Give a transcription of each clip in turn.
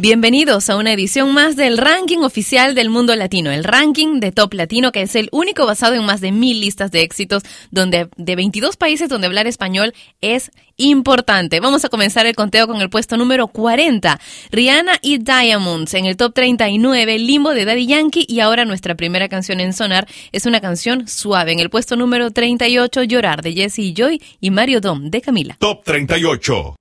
Bienvenidos a una edición más del ranking oficial del mundo latino, el ranking de Top Latino, que es el único basado en más de mil listas de éxitos donde, de 22 países donde hablar español es importante. Vamos a comenzar el conteo con el puesto número 40, Rihanna y Diamonds. En el top 39, Limbo de Daddy Yankee. Y ahora nuestra primera canción en sonar es una canción suave. En el puesto número 38, Llorar de Jesse y Joy y Mario Dom de Camila. Top 38.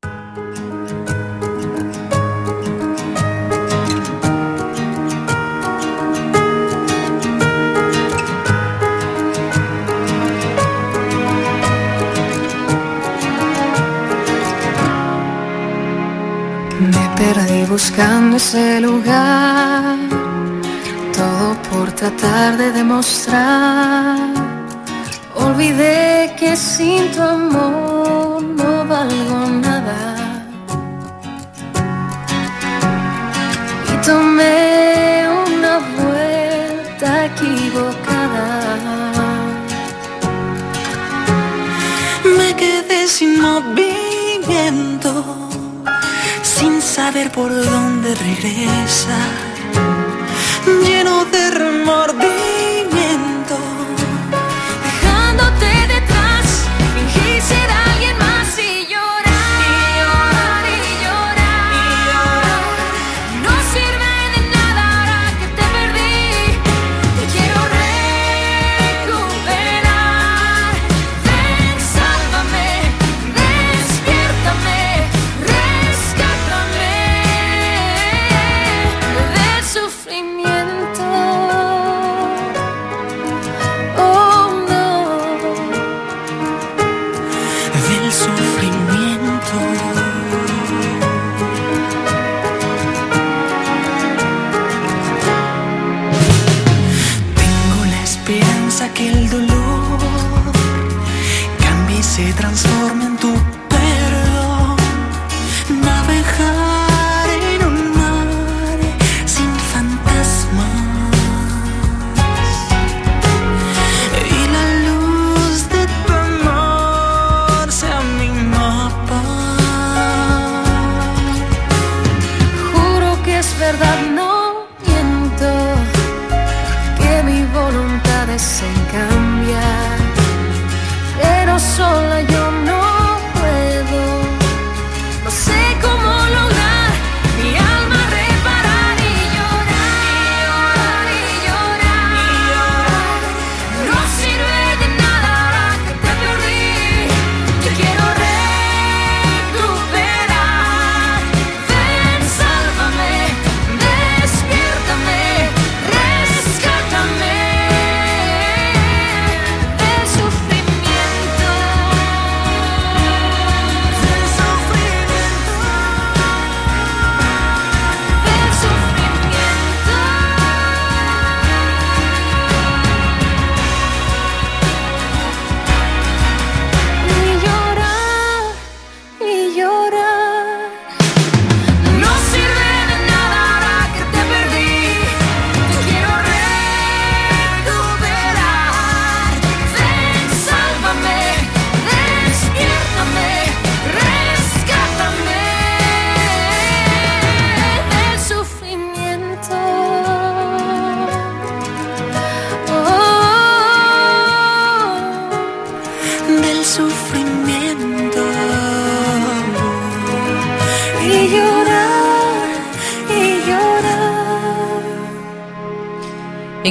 Perdí buscando ese lugar, todo por tratar de demostrar. Olvidé que sin tu amor no valgo nada. Y tomé una vuelta equivocada. Me quedé sin movimiento saber por dónde regresar, lleno de remordimiento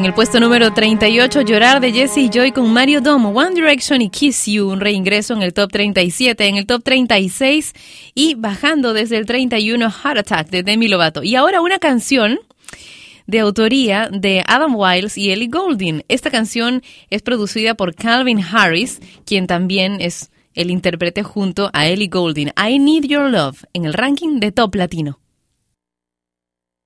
el puesto número 38, Llorar de Jesse y Joy con Mario Domo, One Direction y Kiss You, un reingreso en el top 37, en el top 36 y bajando desde el 31, Heart Attack de Demi Lovato. Y ahora una canción de autoría de Adam Wiles y Ellie Goulding. Esta canción es producida por Calvin Harris, quien también es el intérprete junto a Ellie Goulding. I Need Your Love en el ranking de Top Latino.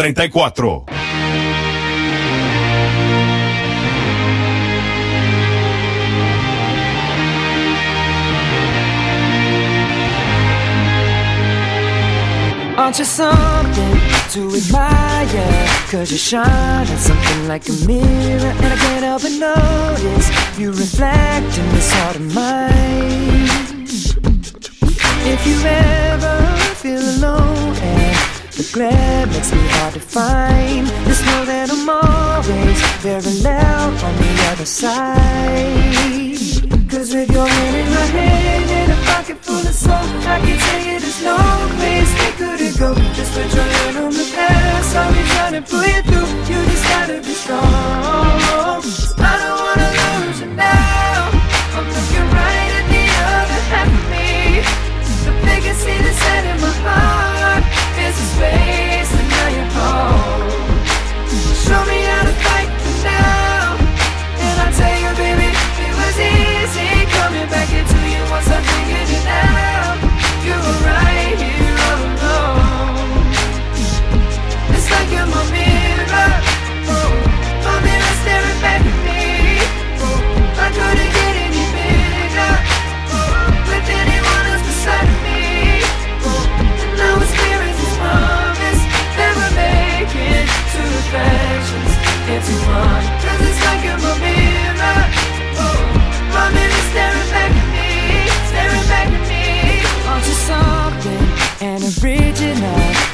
34. Aren't you something to admire? Cause you shine on something like a mirror And I can't help but notice You reflect in this heart of mine If you ever feel alone the glare makes me hard to find. Just know that I'm always parallel on the other side. Cause with your hand in my hand and a pocket full of soul I can tell you there's no place we couldn't go Just put your hand on the past I'll be trying to pull you through. You just gotta be strong. I don't wanna lose you now. I'm looking right at the other half of me. The biggest see in my heart This is a space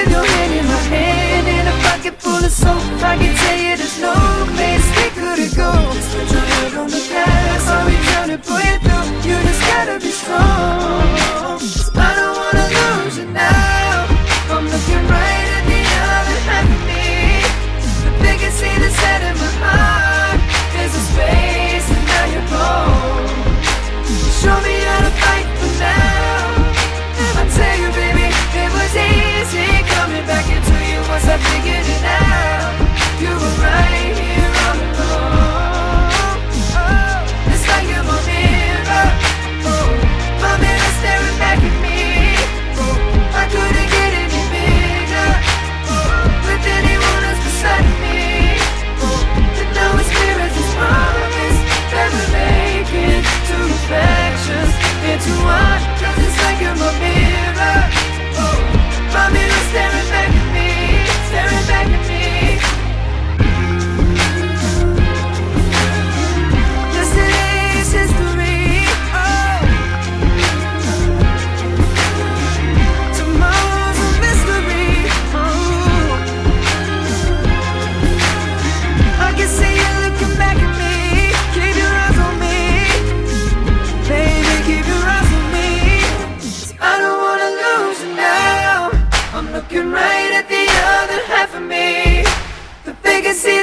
with your hand in my hand And a pocket full of soap. I can tell you there's no place we couldn't go Just put your head on the past I'll be trying to pull you through. You just gotta be strong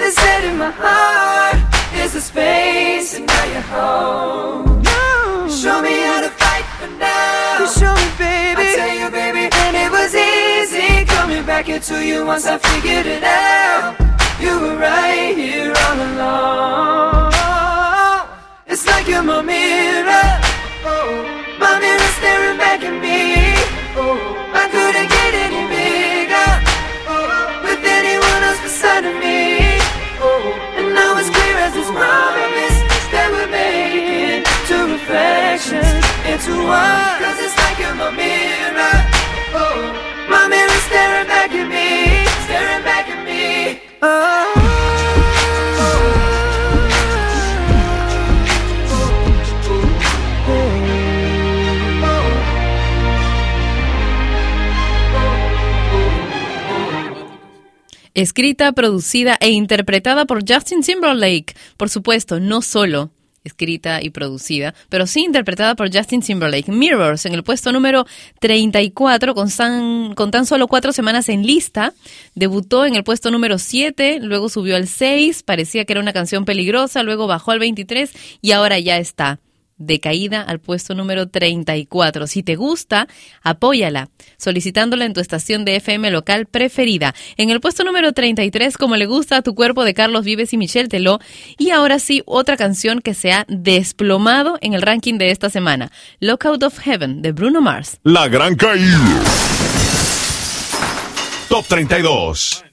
is in my heart. Is the space, and now you're home. No. Show me how to fight for now. You show me, baby. I tell you, baby, and it was easy coming back into you once I figured it out. You were right here all along. It's like you're my mirror. Oh, my mirror staring back at me. Oh, I couldn't get any bigger oh, with anyone else beside of me. Promise that we're making two reflections into one. Cause it's like you're my mirror. Oh, my mirror staring back at me, staring back at me. Oh. Escrita, producida e interpretada por Justin Timberlake. Por supuesto, no solo escrita y producida, pero sí interpretada por Justin Timberlake. Mirrors en el puesto número 34 con, con tan solo cuatro semanas en lista. Debutó en el puesto número 7, luego subió al 6, parecía que era una canción peligrosa, luego bajó al 23 y ahora ya está de caída al puesto número 34. Si te gusta, apóyala, solicitándola en tu estación de FM local preferida. En el puesto número 33, como le gusta a tu cuerpo de Carlos Vives y Michelle Teló. Y ahora sí, otra canción que se ha desplomado en el ranking de esta semana. Lockout of Heaven, de Bruno Mars. La gran caída. Top 32.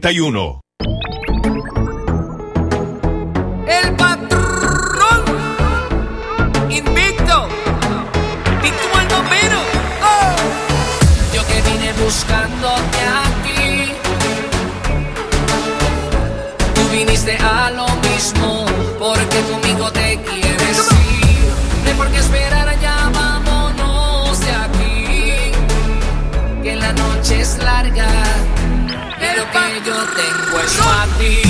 31. Watch my.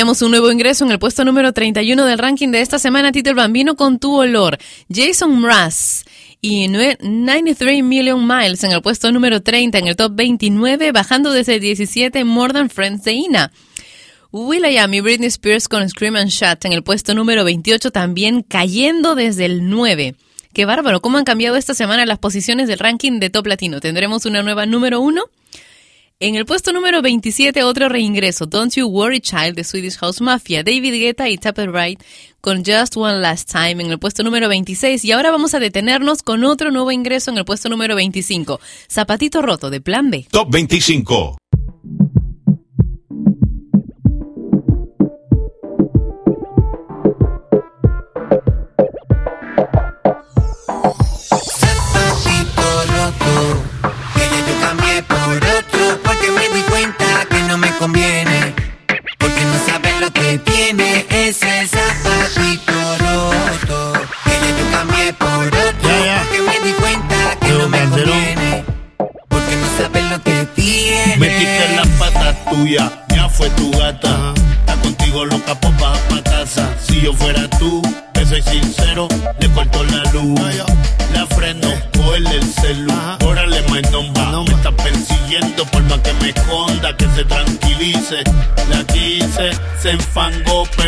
Teníamos un nuevo ingreso en el puesto número 31 del ranking de esta semana, Tito Bambino con tu olor. Jason Mraz y 93 Million Miles en el puesto número 30 en el top 29, bajando desde el 17 More Than Friends de Ina. Will.i.am y Britney Spears con Scream and Shut en el puesto número 28 también cayendo desde el 9. Qué bárbaro, cómo han cambiado esta semana las posiciones del ranking de Top Latino. Tendremos una nueva número 1 en el puesto número 27, otro reingreso, Don't You Worry Child de Swedish House Mafia, David Guetta y Tapper Wright con Just One Last Time en el puesto número 26. Y ahora vamos a detenernos con otro nuevo ingreso en el puesto número 25, Zapatito Roto de Plan B. Top 25.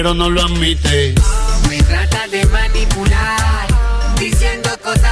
pero no lo admite. Me trata de manipular, diciendo cosas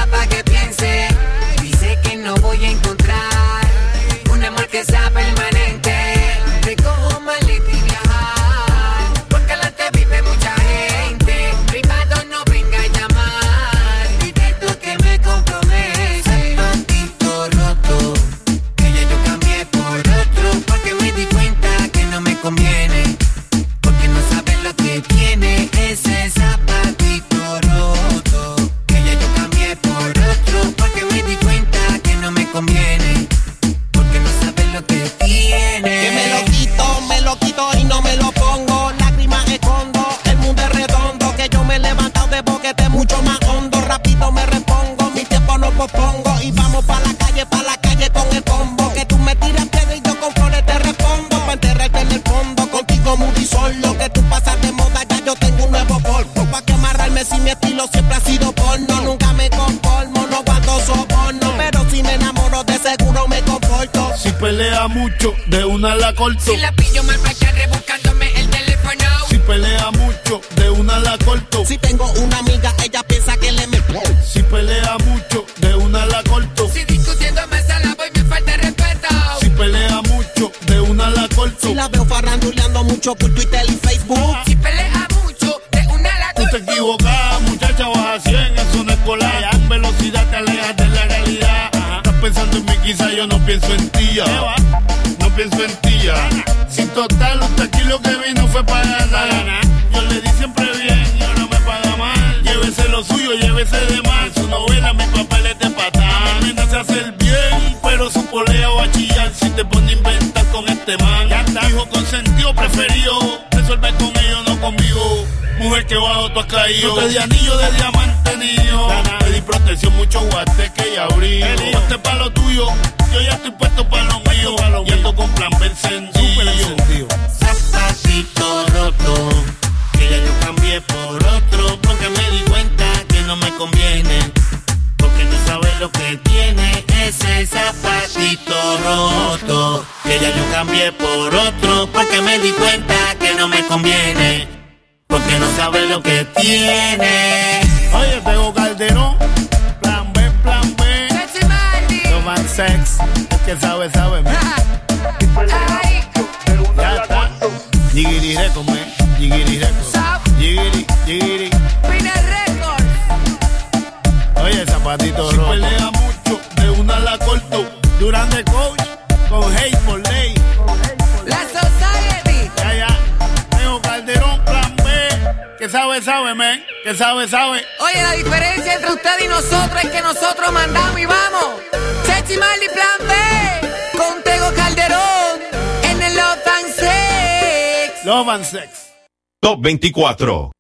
Sex. Top 24.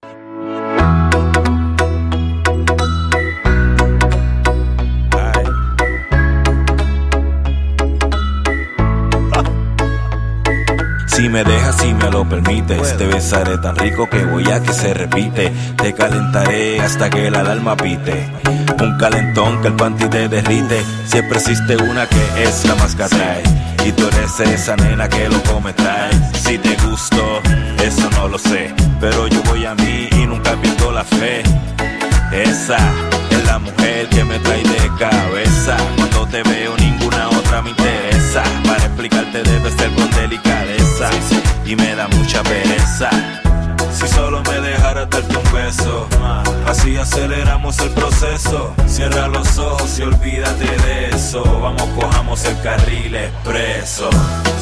Si me dejas, si me lo permites, te besaré tan rico que voy a que se repite. Te calentaré hasta que la alarma pite. Un calentón que el panty te derrite. Siempre existe una que es la más que atrae. Y tú eres esa nena que lo come trae. Si te gusto, eso no lo sé. Pero yo voy a mí y nunca pierdo la fe. Esa es la mujer que me trae de cabeza. Cuando te veo ninguna otra me interesa. Para explicarte debe ser con delicadeza. Y me da mucha pereza. Si solo me dejaras darte un beso, así aceleramos el proceso. Cierra los ojos y olvídate de eso. Vamos, cojamos el carril expreso.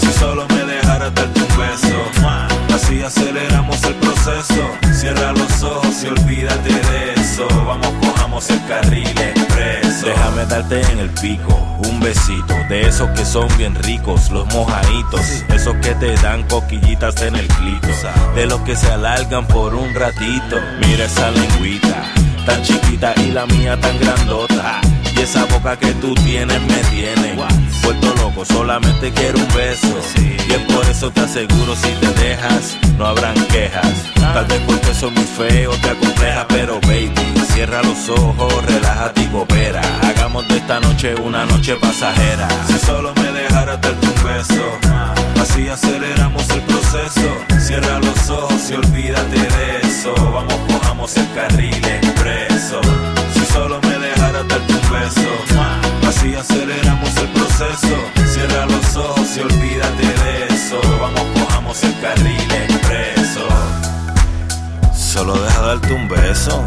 Si solo me dejaras darte un beso, así aceleramos el proceso. Cierra los ojos y olvídate de eso. Vamos, cojamos el carril expreso. Déjame darte en el pico un besito de esos que son bien ricos, los mojaditos, esos que te dan coquillitas en el clito, de los que se alargan por un ratito. Mira esa lengüita, tan chiquita y la mía tan grandota. Y esa boca que tú tienes me tiene vuelto loco, solamente quiero un beso. Y es por eso te aseguro, si te dejas, no habrán quejas. Tal vez porque soy muy feo, te acompleja, pero baby, cierra los ojos, relájate y coopera. Hagamos de esta noche una noche pasajera. Si solo me dejaras darte un beso, así aceleramos el proceso. Cierra los ojos y olvídate de eso. Vamos, cojamos el carril expreso. Si solo me darte un beso, así aceleramos el proceso. Cierra los ojos y olvídate de eso. Vamos, cojamos el carril expreso. Solo deja darte un beso,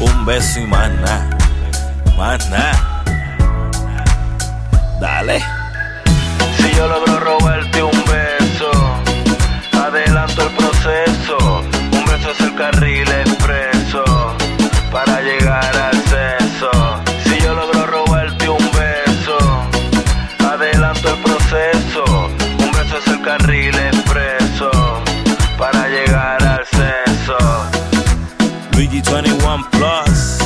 un beso y más nada, más nada. Dale. Si yo logro robarte un beso, adelanto el proceso. Un beso es el carril BG21 Plus.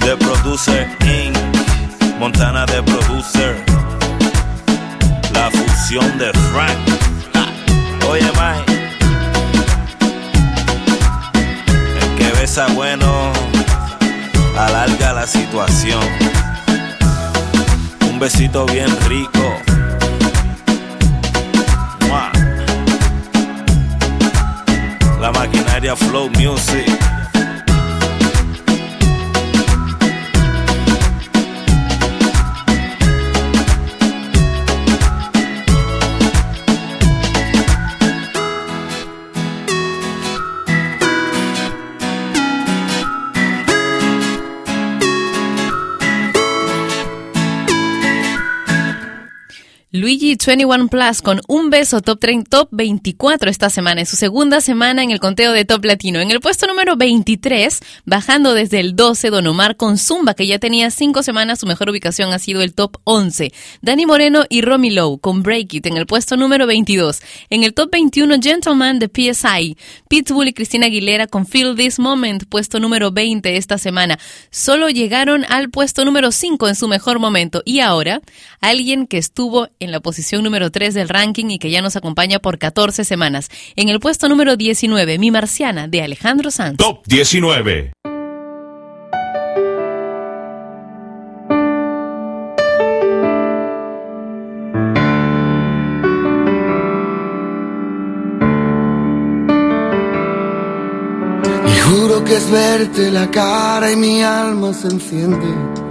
The Producer Inc. Montana The Producer. La fusión de Frank. Oye Mike El que besa bueno Alarga la situación. Un besito bien rico. Flow Music. Luigi 21 Plus con un beso top 30, top 24 esta semana, en su segunda semana en el conteo de top latino. En el puesto número 23, bajando desde el 12, Don Omar con Zumba, que ya tenía cinco semanas, su mejor ubicación ha sido el top 11. Dani Moreno y Romy Lowe con Break It en el puesto número 22. En el top 21, Gentleman de PSI. Pitbull y Cristina Aguilera con Feel This Moment, puesto número 20 esta semana. Solo llegaron al puesto número 5 en su mejor momento. Y ahora, alguien que estuvo en la posición número 3 del ranking y que ya nos acompaña por 14 semanas. En el puesto número 19, Mi Marciana, de Alejandro Sanz. Top 19. Y juro que es verte la cara y mi alma se enciende.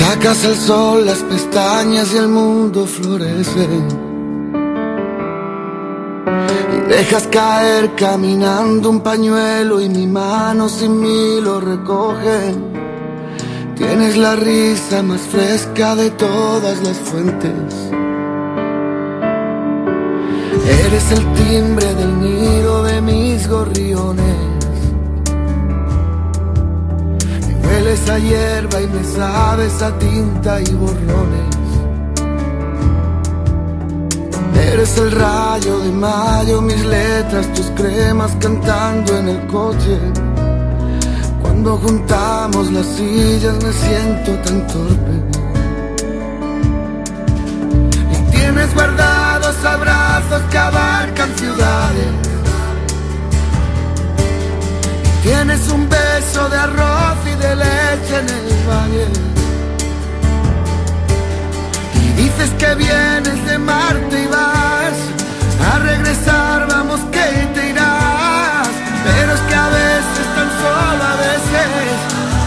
Sacas al sol las pestañas y el mundo florece. Y dejas caer caminando un pañuelo y mi mano sin mí lo recoge. Tienes la risa más fresca de todas las fuentes. Eres el timbre del nido de mis gorriones. Hueles a hierba y me sabes a tinta y borrones. Eres el rayo de mayo, mis letras, tus cremas cantando en el coche. Cuando juntamos las sillas me siento tan torpe. Y tienes guardados abrazos que abarcan ciudades. Tienes un beso de arroz y de leche en el valle. Y dices que vienes de Marte y vas a regresar, vamos que te irás. Pero es que a veces, tan solo a veces,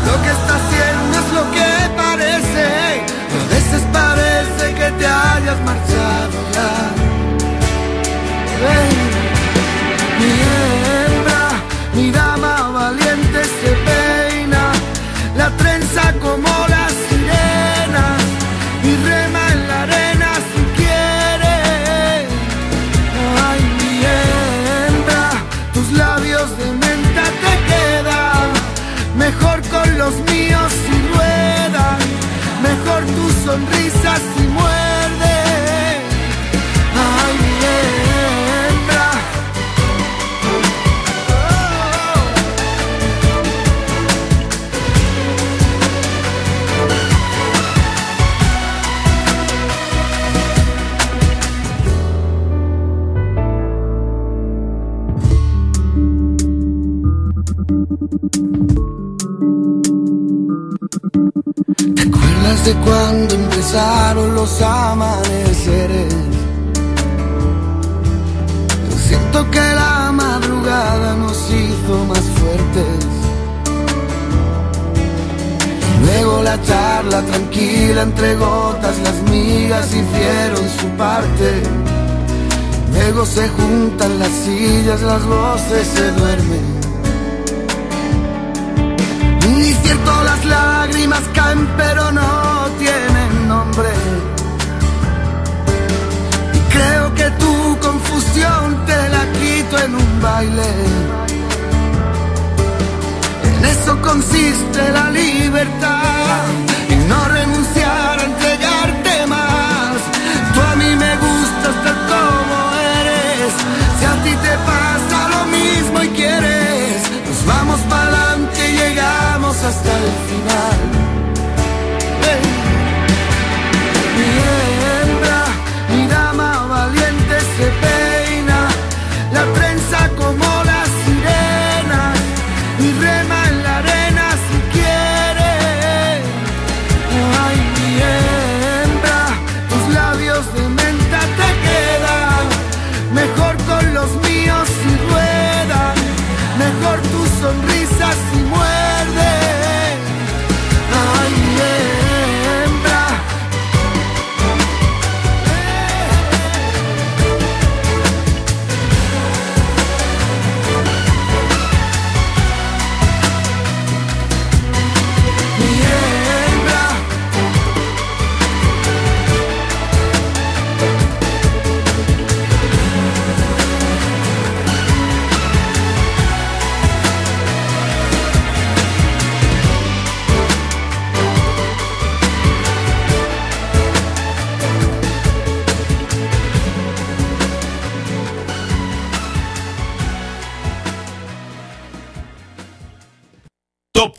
lo que está haciendo es lo que parece. A veces parece que te hayas marchado ya. Como acuerdas de cuando empezaron los amaneceres? Siento que la madrugada nos hizo más fuertes. Luego la charla tranquila entre gotas, las migas hicieron su parte. Luego se juntan las sillas, las voces se duermen. Y cierto las lágrimas caen pero no tienen nombre. Y creo que tu confusión te la quito en un baile. En eso consiste la libertad. Y no renunciar a entregarte más. Tú a mí me gustas tal como eres. Si a ti te pasa lo mismo y quieres, nos vamos para adelante y llegamos hasta el final.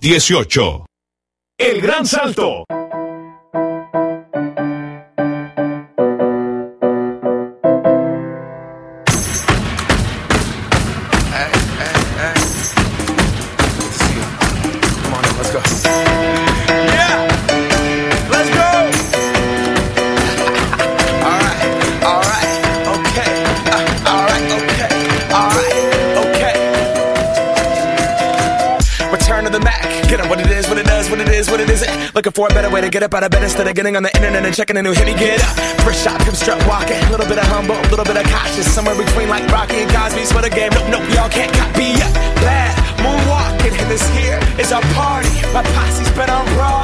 18. El Gran Salto. Get up out of bed instead of getting on the internet and checking a new hit. Me get up. First shot, pimp strut walking. A little bit of humble, a little bit of cautious. Somewhere between like Rocky and Cosby's for the game. Nope, nope, y'all can't copy yet. Bad moonwalking, and this here is our party. My posse's been on Broadway,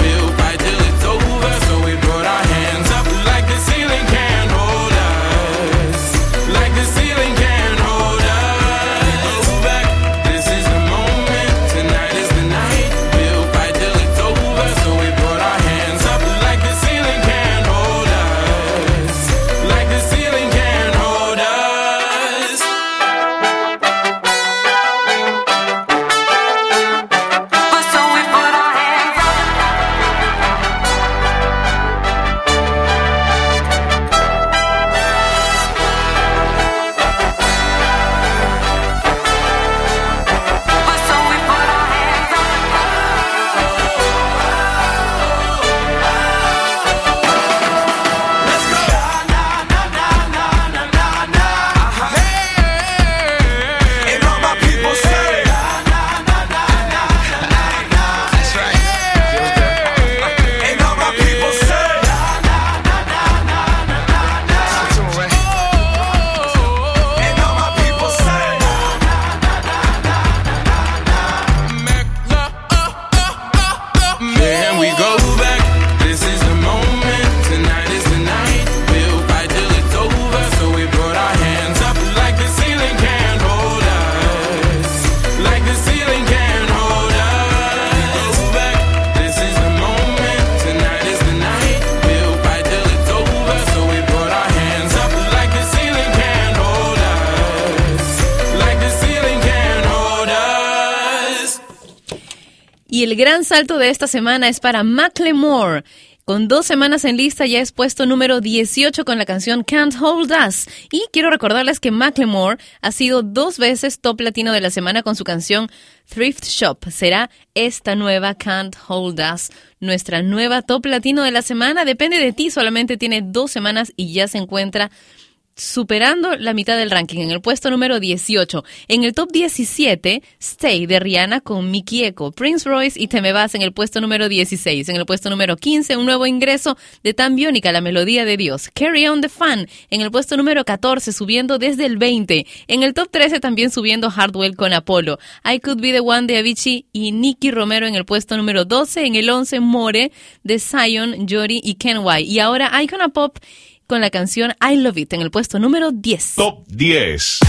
Y el gran salto de esta semana es para Macklemore. Con dos semanas en lista ya es puesto número 18 con la canción Can't Hold Us. Y quiero recordarles que Macklemore ha sido dos veces top latino de la semana con su canción Thrift Shop. Será esta nueva Can't Hold Us, nuestra nueva top latino de la semana. Depende de ti, solamente tiene dos semanas y ya se encuentra superando la mitad del ranking en el puesto número 18. En el top 17, Stay de Rihanna con Mickey Echo, Prince Royce y Te me vas en el puesto número 16. En el puesto número 15, un nuevo ingreso de Tan Biónica, la melodía de Dios. Carry on the Fun en el puesto número 14, subiendo desde el 20. En el top 13 también subiendo Hardwell con Apollo. I Could Be the One de Avicii y Nicky Romero en el puesto número 12. En el 11, More de Zion, Jory y Ken White. Y ahora Icona Pop con la canción I Love It en el puesto número 10. Top 10.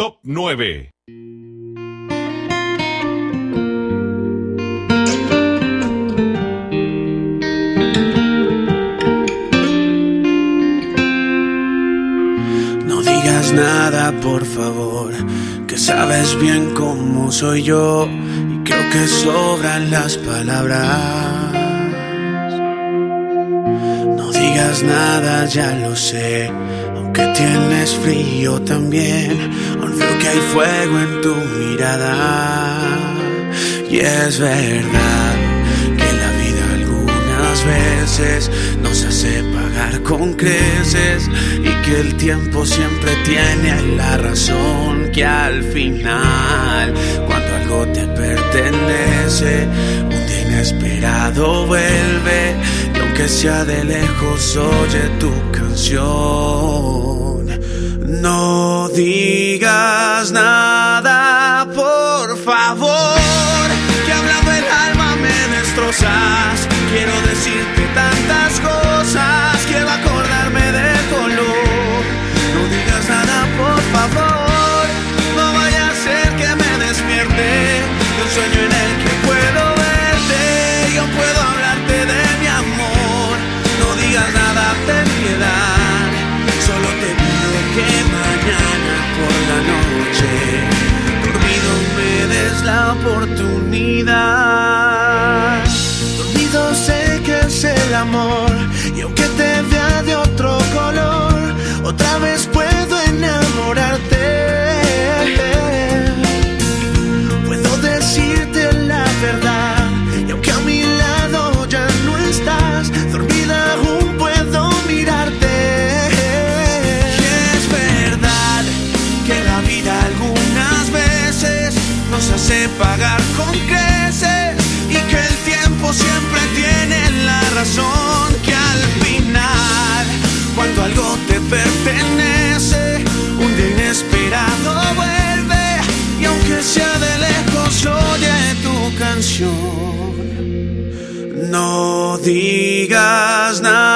Top 9. No digas nada, por favor, que sabes bien cómo soy yo y creo que sobran las palabras. No digas nada, ya lo sé, aunque tienes frío también, aún que hay fuego en tu mirada. Y es verdad que la vida algunas veces nos hace pagar con creces y que el tiempo siempre tiene la razón que al final cuando algo te pertenece un día inesperado vuelve y aunque sea de lejos oye tu canción no digas nada por favor que hablando el alma me destrozas noche dormido me des la oportunidad. Dormido sé que es el amor y aunque te vea de otro color otra vez puedo enamorarte does not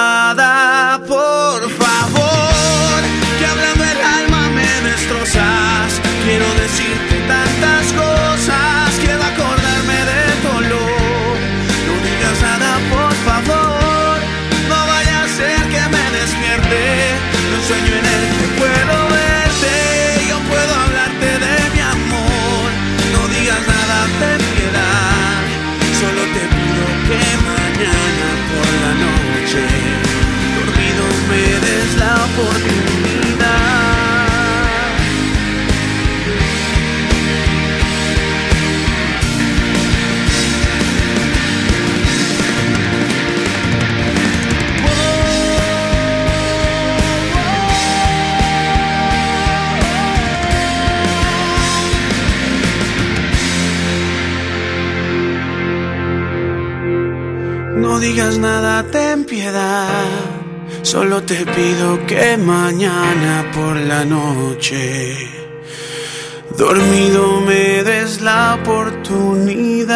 Solo te pido que mañana por la noche, dormido me des la oportunidad.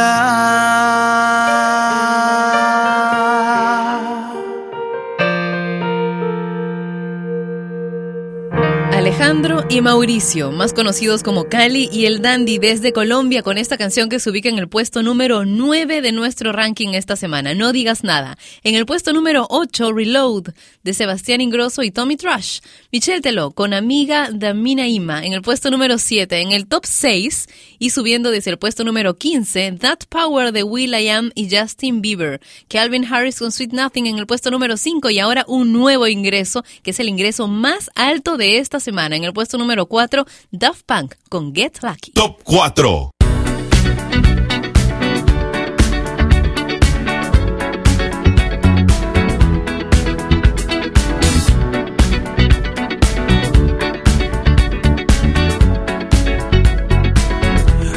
y Mauricio, más conocidos como Cali y el Dandy desde Colombia, con esta canción que se ubica en el puesto número 9 de nuestro ranking esta semana, No Digas Nada. En el puesto número 8, Reload, de Sebastián Ingrosso y Tommy Trash. Michelle Teló, con amiga Damina Ima, en el puesto número 7, en el top 6 y subiendo desde el puesto número 15, That Power de Will I Am y Justin Bieber. Calvin Harris con Sweet Nothing en el puesto número 5 y ahora un nuevo ingreso, que es el ingreso más alto de esta semana, en el puesto puesto número 4, Daft Punk con Get Lucky. Top 4.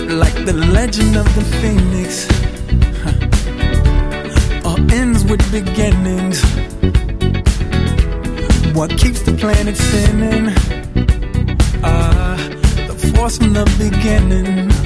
Like the legend of the phoenix huh. All ends with beginnings What keeps the planet spinning are the force from the beginning.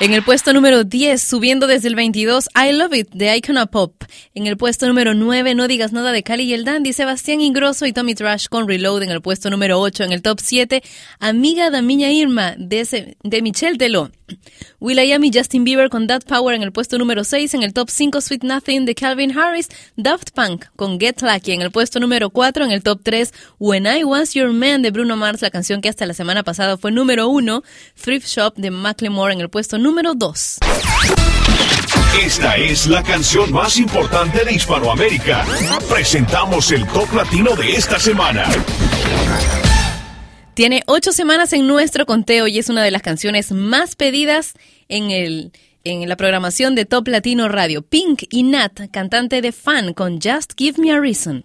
En el puesto número 10, subiendo desde el 22, I Love It de Icona Pop. En el puesto número 9, No Digas Nada de Cali y el Dandy, Sebastián Ingrosso y Tommy Trash con Reload. En el puesto número 8, en el top 7, Amiga da Miña Irma de, ese- de Michelle Teló. Will.i.am y Justin Bieber con That Power en el puesto número 6, en el top 5 Sweet Nothing de Calvin Harris, Daft Punk con Get Lucky en el puesto número 4, en el top 3 When I Was Your Man de Bruno Mars, la canción que hasta la semana pasada fue número 1, Thrift Shop de Macklemore en el puesto número 2. Esta es la canción más importante de Hispanoamérica. Presentamos el top latino de esta semana. Tiene ocho semanas en nuestro conteo y es una de las canciones más pedidas en el en la programación de Top Latino Radio. Pink y Nat, cantante de Fan con Just Give Me a Reason.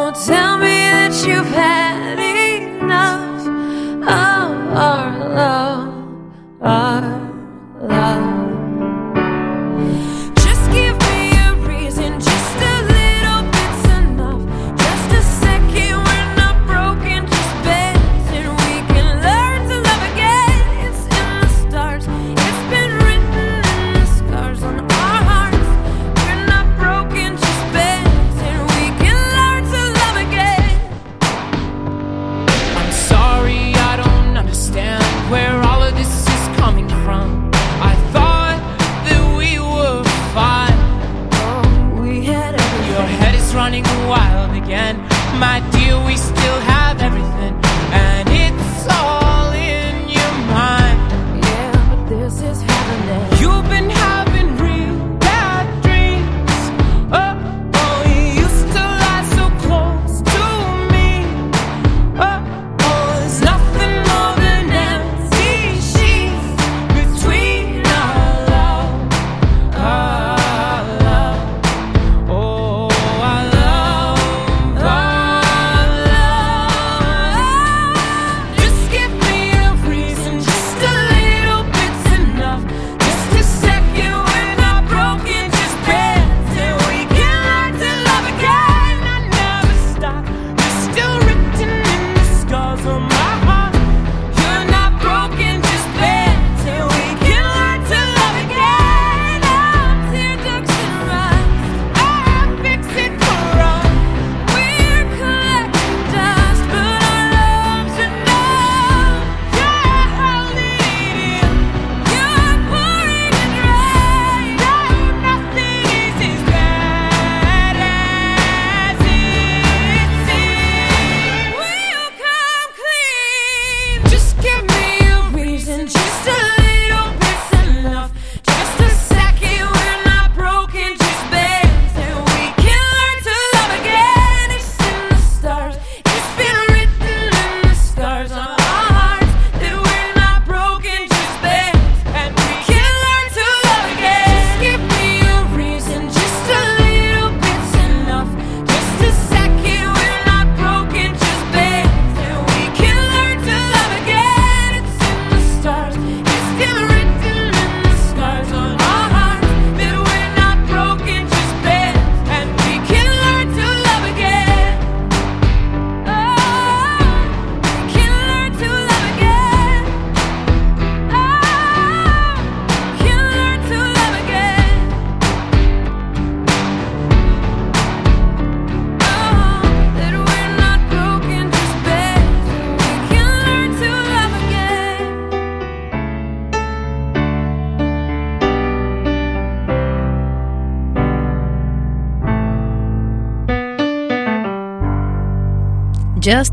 you've had enough of our love, our My dear,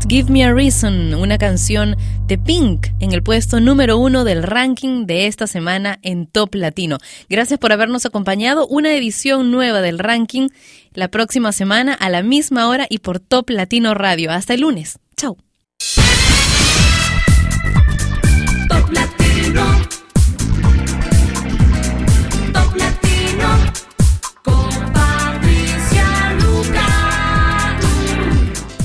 Give Me a Reason, una canción de Pink en el puesto número uno del ranking de esta semana en Top Latino. Gracias por habernos acompañado. Una edición nueva del ranking la próxima semana a la misma hora y por Top Latino Radio. Hasta el lunes. Chao. Top Latino.